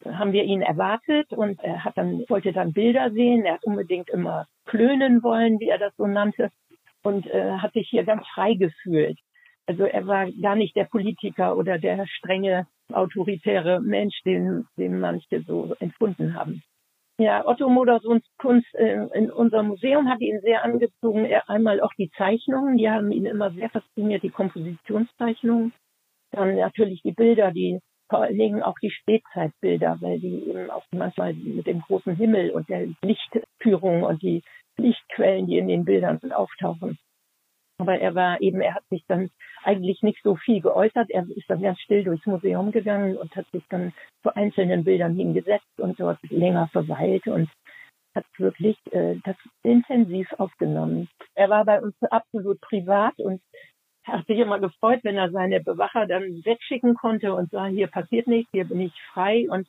haben wir ihn erwartet und er hat dann, wollte dann Bilder sehen. Er hat unbedingt immer klönen wollen, wie er das so nannte, und äh, hat sich hier ganz frei gefühlt. Also er war gar nicht der Politiker oder der strenge, autoritäre Mensch, den, den manche so empfunden haben. Ja, Otto Modersohns Kunst äh, in unserem Museum hat ihn sehr angezogen. Er, einmal auch die Zeichnungen, die haben ihn immer sehr fasziniert, die Kompositionszeichnungen. Dann natürlich die Bilder, die vor allen Dingen auch die Spätzeitbilder, weil die eben auch manchmal mit dem großen Himmel und der Lichtführung und die Lichtquellen, die in den Bildern sind, auftauchen. Aber er war eben, er hat sich dann eigentlich nicht so viel geäußert. Er ist dann ganz still durchs Museum gegangen und hat sich dann zu einzelnen Bildern hingesetzt und dort länger verweilt und hat wirklich äh, das intensiv aufgenommen. Er war bei uns absolut privat und hat sich immer gefreut, wenn er seine Bewacher dann wegschicken konnte und sah, hier passiert nichts, hier bin ich frei. Und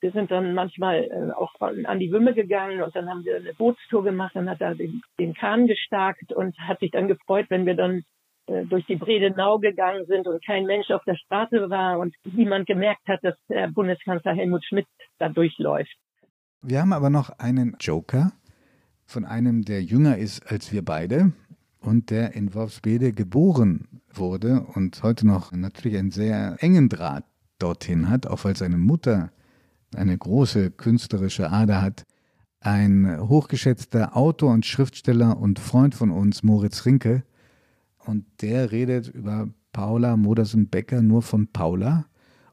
wir sind dann manchmal äh, auch an die Wümme gegangen und dann haben wir eine Bootstour gemacht, dann hat er den, den Kahn gestarkt und hat sich dann gefreut, wenn wir dann äh, durch die Bredenau gegangen sind und kein Mensch auf der Straße war und niemand gemerkt hat, dass der Bundeskanzler Helmut Schmidt da durchläuft. Wir haben aber noch einen Joker von einem, der jünger ist als wir beide und der in Worpsbede geboren wurde und heute noch natürlich einen sehr engen Draht dorthin hat, auch weil seine Mutter eine große künstlerische Ader hat. Ein hochgeschätzter Autor und Schriftsteller und Freund von uns, Moritz Rinke, und der redet über Paula Modersen-Becker nur von Paula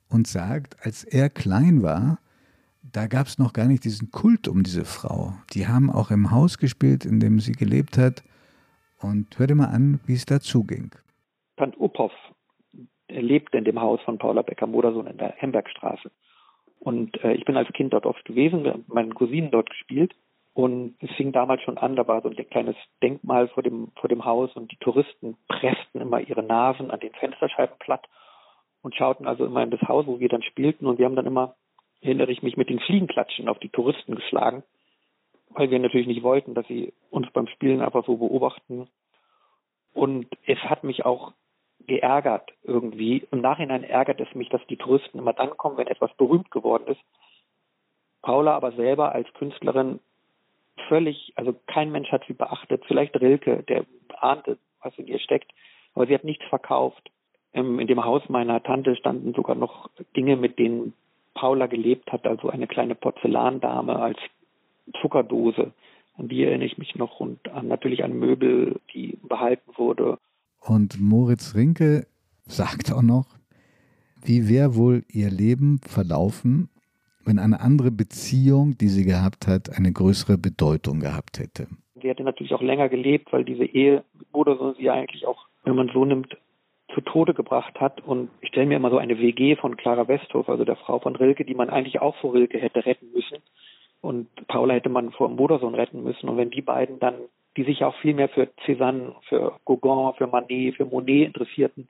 und sagt, als er klein war, da gab es noch gar nicht diesen Kult um diese Frau. Die haben auch im Haus gespielt, in dem sie gelebt hat und hör dir mal an, wie es dazu ging. Tant Uphoff lebt in dem Haus von Paula Becker-Modersohn in der Hembergstraße. Und äh, ich bin als Kind dort oft gewesen, mit meinen Cousinen dort gespielt. Und es fing damals schon an, da war so ein kleines Denkmal vor dem, vor dem Haus und die Touristen pressten immer ihre Nasen an den Fensterscheiben platt und schauten also immer in das Haus, wo wir dann spielten. Und wir haben dann immer, erinnere ich mich, mit den Fliegenklatschen auf die Touristen geschlagen weil wir natürlich nicht wollten, dass sie uns beim Spielen einfach so beobachten. Und es hat mich auch geärgert irgendwie. Im Nachhinein ärgert es mich, dass die Touristen immer dann kommen, wenn etwas berühmt geworden ist. Paula aber selber als Künstlerin völlig, also kein Mensch hat sie beachtet. Vielleicht Rilke, der ahnte, was in ihr steckt. Aber sie hat nichts verkauft. In dem Haus meiner Tante standen sogar noch Dinge, mit denen Paula gelebt hat, also eine kleine Porzellandame als Zuckerdose. An die erinnere ich mich noch und an, natürlich an Möbel, die behalten wurde. Und Moritz Rinke sagt auch noch, wie wäre wohl ihr Leben verlaufen, wenn eine andere Beziehung, die sie gehabt hat, eine größere Bedeutung gehabt hätte. Sie hätte natürlich auch länger gelebt, weil diese Ehe oder so sie eigentlich auch, wenn man so nimmt, zu Tode gebracht hat. Und ich stelle mir immer so eine WG von Clara Westhoff, also der Frau von Rilke, die man eigentlich auch vor Rilke hätte retten müssen. Und Paula hätte man vor Modersohn retten müssen. Und wenn die beiden dann, die sich auch viel mehr für Cézanne, für Gauguin, für Manet, für Monet interessierten,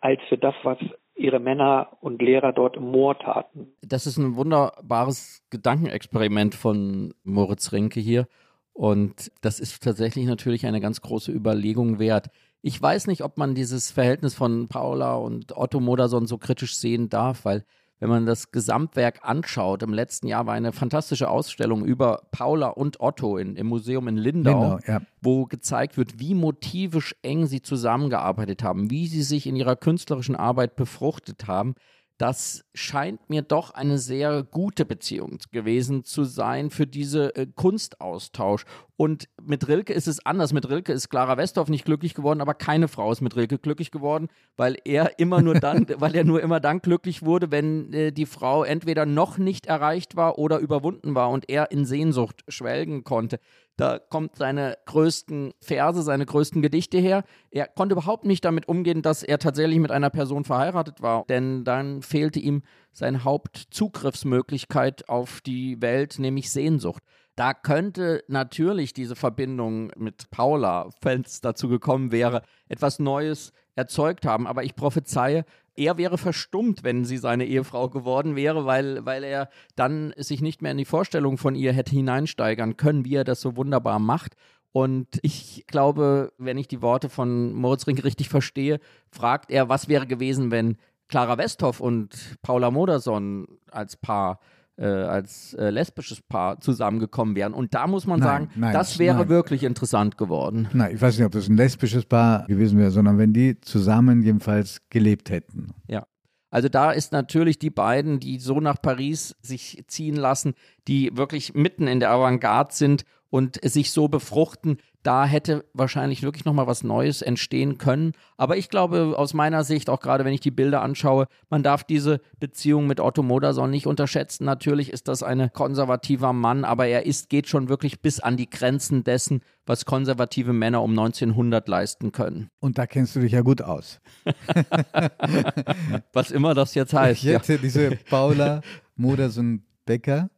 als für das, was ihre Männer und Lehrer dort im Moor taten. Das ist ein wunderbares Gedankenexperiment von Moritz Rinke hier. Und das ist tatsächlich natürlich eine ganz große Überlegung wert. Ich weiß nicht, ob man dieses Verhältnis von Paula und Otto Modersohn so kritisch sehen darf, weil wenn man das Gesamtwerk anschaut, im letzten Jahr war eine fantastische Ausstellung über Paula und Otto in, im Museum in Lindau, Lindau ja. wo gezeigt wird, wie motivisch eng sie zusammengearbeitet haben, wie sie sich in ihrer künstlerischen Arbeit befruchtet haben das scheint mir doch eine sehr gute Beziehung gewesen zu sein für diese äh, Kunstaustausch. Und mit Rilke ist es anders. Mit Rilke ist Clara Westhoff nicht glücklich geworden, aber keine Frau ist mit Rilke glücklich geworden, weil er immer nur dann, weil er nur immer dann glücklich wurde, wenn äh, die Frau entweder noch nicht erreicht war oder überwunden war und er in Sehnsucht schwelgen konnte. Da kommt seine größten Verse, seine größten Gedichte her. Er konnte überhaupt nicht damit umgehen, dass er tatsächlich mit einer Person verheiratet war, denn dann fehlte ihm seine Hauptzugriffsmöglichkeit auf die Welt, nämlich Sehnsucht. Da könnte natürlich diese Verbindung mit Paula, wenn es dazu gekommen wäre, etwas Neues erzeugt haben. Aber ich prophezeie, er wäre verstummt, wenn sie seine Ehefrau geworden wäre, weil, weil er dann sich nicht mehr in die Vorstellung von ihr hätte hineinsteigern können, wie er das so wunderbar macht. Und ich glaube, wenn ich die Worte von Moritz Rink richtig verstehe, fragt er, was wäre gewesen, wenn Clara Westhoff und Paula Modersohn als Paar als äh, lesbisches Paar zusammengekommen wären. Und da muss man nein, sagen, nein, das wäre nein. wirklich interessant geworden. Nein, ich weiß nicht, ob das ein lesbisches Paar gewesen wäre, sondern wenn die zusammen jedenfalls gelebt hätten. Ja. Also da ist natürlich die beiden, die so nach Paris sich ziehen lassen, die wirklich mitten in der Avantgarde sind und sich so befruchten, da hätte wahrscheinlich wirklich nochmal was Neues entstehen können. Aber ich glaube, aus meiner Sicht, auch gerade wenn ich die Bilder anschaue, man darf diese Beziehung mit Otto Modersohn nicht unterschätzen. Natürlich ist das ein konservativer Mann, aber er ist, geht schon wirklich bis an die Grenzen dessen, was konservative Männer um 1900 leisten können. Und da kennst du dich ja gut aus. was immer das jetzt heißt. Hätte ja. diese Paula Modersohn-Becker,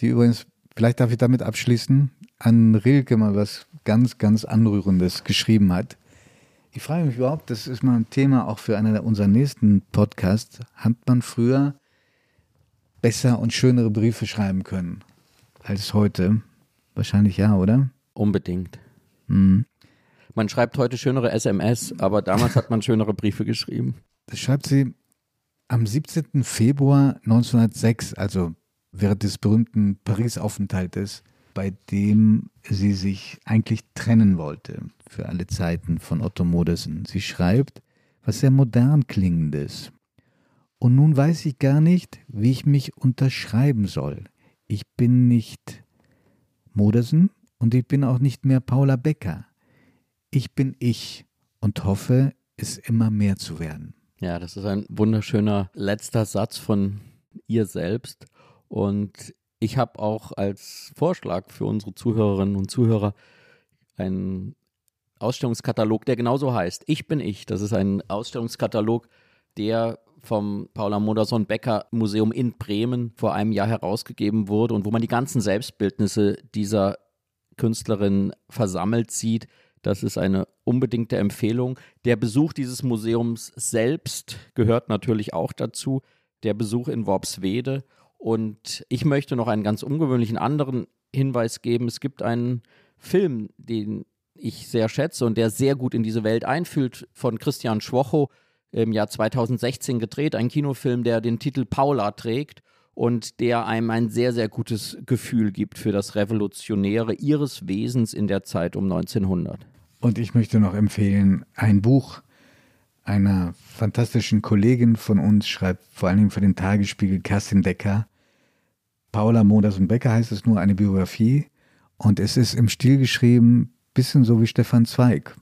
die übrigens, vielleicht darf ich damit abschließen, an Rilke mal was ganz, ganz Anrührendes geschrieben hat. Ich frage mich überhaupt, das ist mal ein Thema auch für einen unserer nächsten Podcasts, hat man früher besser und schönere Briefe schreiben können als heute? Wahrscheinlich ja, oder? Unbedingt. Mhm. Man schreibt heute schönere SMS, aber damals hat man schönere Briefe geschrieben. Das schreibt sie am 17. Februar 1906, also während des berühmten Paris-Aufenthaltes bei dem sie sich eigentlich trennen wollte für alle Zeiten von Otto Modersen. Sie schreibt was sehr modern klingendes. Und nun weiß ich gar nicht, wie ich mich unterschreiben soll. Ich bin nicht Modersen und ich bin auch nicht mehr Paula Becker. Ich bin ich und hoffe, es immer mehr zu werden. Ja, das ist ein wunderschöner letzter Satz von ihr selbst. Und ich habe auch als Vorschlag für unsere Zuhörerinnen und Zuhörer einen Ausstellungskatalog, der genauso heißt. Ich bin ich. Das ist ein Ausstellungskatalog, der vom Paula Modersohn Becker Museum in Bremen vor einem Jahr herausgegeben wurde und wo man die ganzen Selbstbildnisse dieser Künstlerin versammelt sieht. Das ist eine unbedingte Empfehlung. Der Besuch dieses Museums selbst gehört natürlich auch dazu. Der Besuch in Worpswede und ich möchte noch einen ganz ungewöhnlichen anderen Hinweis geben. Es gibt einen Film, den ich sehr schätze und der sehr gut in diese Welt einfühlt, von Christian Schwocho im Jahr 2016 gedreht. Ein Kinofilm, der den Titel Paula trägt und der einem ein sehr, sehr gutes Gefühl gibt für das Revolutionäre ihres Wesens in der Zeit um 1900. Und ich möchte noch empfehlen, ein Buch einer fantastischen Kollegin von uns, schreibt vor allen Dingen für den Tagesspiegel Kerstin Decker. Paula Modersen Becker heißt es nur eine Biografie und es ist im Stil geschrieben, bisschen so wie Stefan Zweig.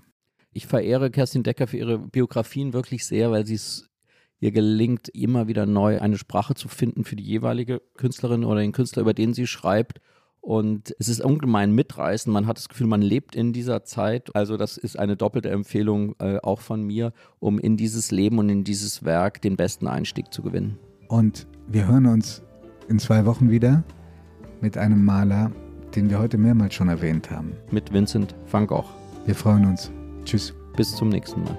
Ich verehre Kerstin Decker für ihre Biografien wirklich sehr, weil sie es ihr gelingt, immer wieder neu eine Sprache zu finden für die jeweilige Künstlerin oder den Künstler, über den sie schreibt und es ist ungemein mitreißend. Man hat das Gefühl, man lebt in dieser Zeit. Also das ist eine doppelte Empfehlung äh, auch von mir, um in dieses Leben und in dieses Werk den besten Einstieg zu gewinnen. Und wir hören uns in zwei Wochen wieder mit einem Maler, den wir heute mehrmals schon erwähnt haben. Mit Vincent van Gogh. Wir freuen uns. Tschüss. Bis zum nächsten Mal.